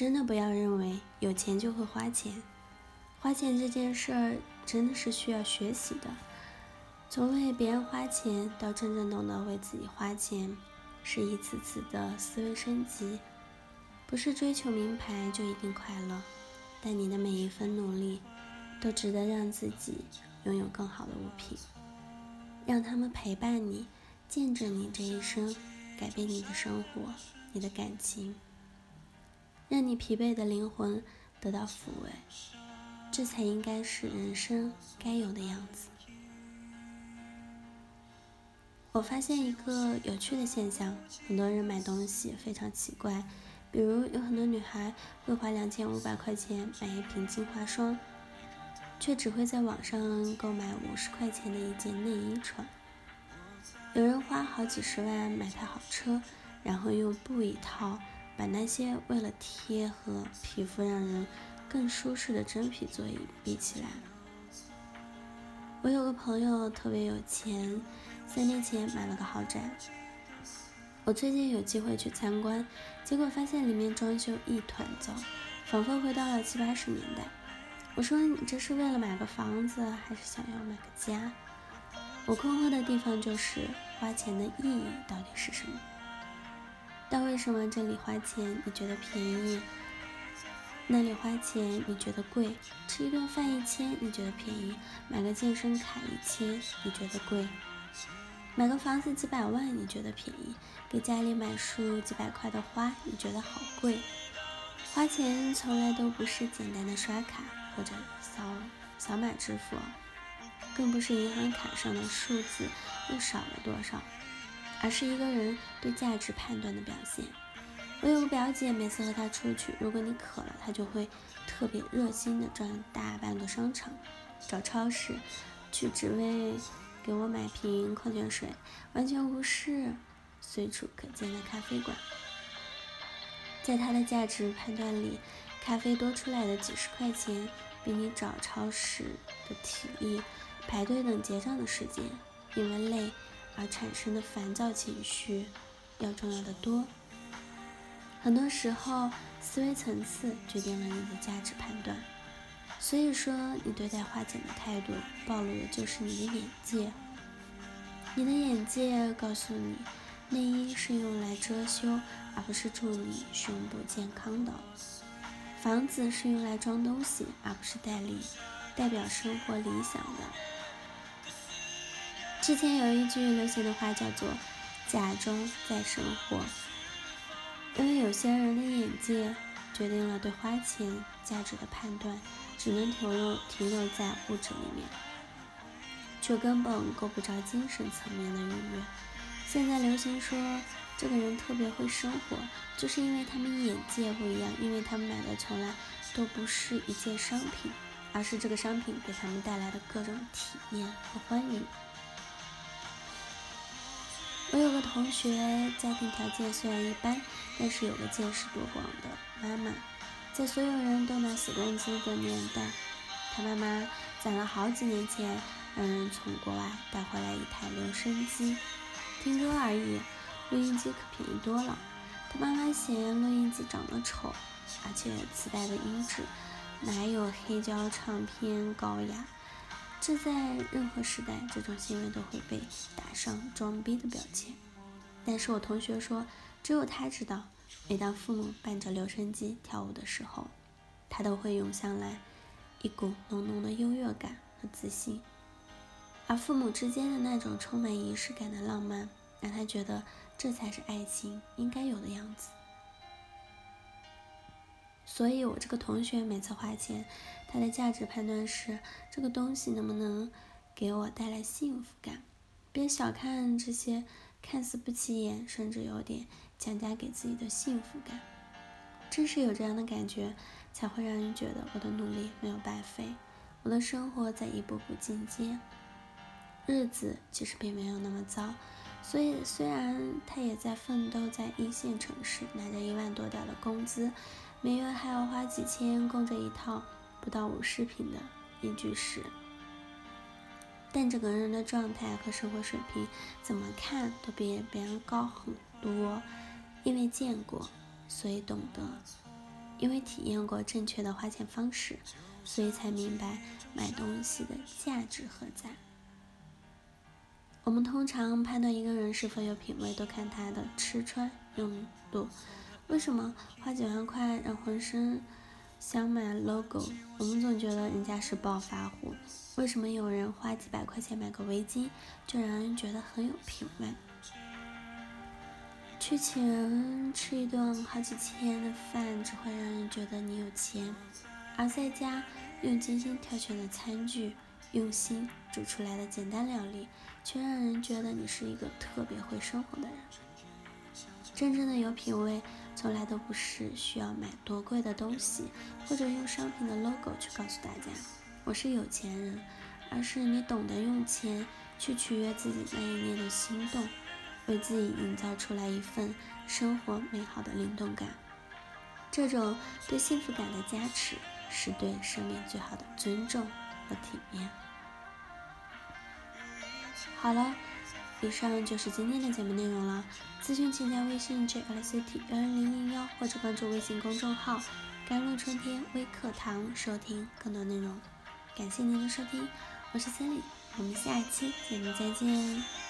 真的不要认为有钱就会花钱，花钱这件事儿真的是需要学习的。从为别人花钱到真正懂得为自己花钱，是一次次的思维升级。不是追求名牌就一定快乐，但你的每一分努力都值得让自己拥有更好的物品，让他们陪伴你，见证你这一生，改变你的生活，你的感情。让你疲惫的灵魂得到抚慰，这才应该是人生该有的样子。我发现一个有趣的现象：很多人买东西非常奇怪，比如有很多女孩会花两千五百块钱买一瓶精华霜，却只会在网上购买五十块钱的一件内衣穿；有人花好几十万买台好车，然后用布一套。把那些为了贴合皮肤让人更舒适的真皮座椅比起来，我有个朋友特别有钱，三年前买了个豪宅。我最近有机会去参观，结果发现里面装修一团糟，仿佛回到了七八十年代。我说你这是为了买个房子，还是想要买个家？我困惑的地方就是花钱的意义到底是什么？但为什么这里花钱你觉得便宜，那里花钱你觉得贵？吃一顿饭一千你觉得便宜，买个健身卡一千你觉得贵？买个房子几百万你觉得便宜，给家里买束几百块的花你觉得好贵？花钱从来都不是简单的刷卡或者扫扫码支付，更不是银行卡上的数字又少了多少。而是一个人对价值判断的表现。我有个表姐，每次和她出去，如果你渴了，她就会特别热心的转大半个商场，找超市，去只为给我买瓶矿泉水，完全无视随处可见的咖啡馆。在她的价值判断里，咖啡多出来的几十块钱，比你找超市的体力、排队等结账的时间，因为累。而产生的烦躁情绪要重要的多。很多时候，思维层次决定了你的价值判断。所以说，你对待花钱的态度，暴露的就是你的眼界。你的眼界告诉你，内衣是用来遮羞，而不是助你胸部健康的；房子是用来装东西，而不是代理代表生活理想的。之前有一句流行的话叫做“假装在生活”，因为有些人的眼界决定了对花钱价值的判断，只能停留停留在物质里面，却根本够不着精神层面的愉悦。现在流行说这个人特别会生活，就是因为他们眼界不一样，因为他们买的从来都不是一件商品，而是这个商品给他们带来的各种体验和欢愉。我有个同学，家庭条件虽然一般，但是有个见识多广的妈妈。在所有人都拿死工资的年代，他妈妈攒了好几年钱，让人从国外带回来一台留声机，听歌而已。录音机可便宜多了。他妈妈嫌录音机长得丑，而且磁带的音质哪有黑胶唱片高雅？这在任何时代，这种行为都会被打上装逼的标签。但是我同学说，只有他知道，每当父母伴着留声机跳舞的时候，他都会涌向来一股浓浓的优越感和自信。而父母之间的那种充满仪式感的浪漫，让他觉得这才是爱情应该有的样子。所以，我这个同学每次花钱，它的价值判断是这个东西能不能给我带来幸福感。别小看这些看似不起眼，甚至有点强加给自己的幸福感。正是有这样的感觉，才会让人觉得我的努力没有白费，我的生活在一步步进阶，日子其实并没有那么糟。所以，虽然他也在奋斗，在一线城市拿着一万多点的工资。每月还要花几千供着一套不到五十平的一居室，但整个人的状态和生活水平怎么看都比别人高很多。因为见过，所以懂得；因为体验过正确的花钱方式，所以才明白买东西的价值何在。我们通常判断一个人是否有品味，都看他的吃穿用度。为什么花几万块让浑身想买 logo？我们总觉得人家是暴发户。为什么有人花几百块钱买个围巾，就让人觉得很有品味？去请人吃一顿好几千的饭，只会让人觉得你有钱；而在家用精心挑选的餐具、用心煮出来的简单料理，却让人觉得你是一个特别会生活的人。真正的有品味，从来都不是需要买多贵的东西，或者用商品的 logo 去告诉大家我是有钱人，而是你懂得用钱去取悦自己那一念的心动。为自己营造出来一份生活美好的灵动感，这种对幸福感的加持，是对生命最好的尊重和体面。好了，以上就是今天的节目内容了。咨询请加微信 j l c t 幺零零幺或者关注微信公众号“甘露春天微课堂”收听更多内容。感谢您的收听，我是千里，我们下期节目再见。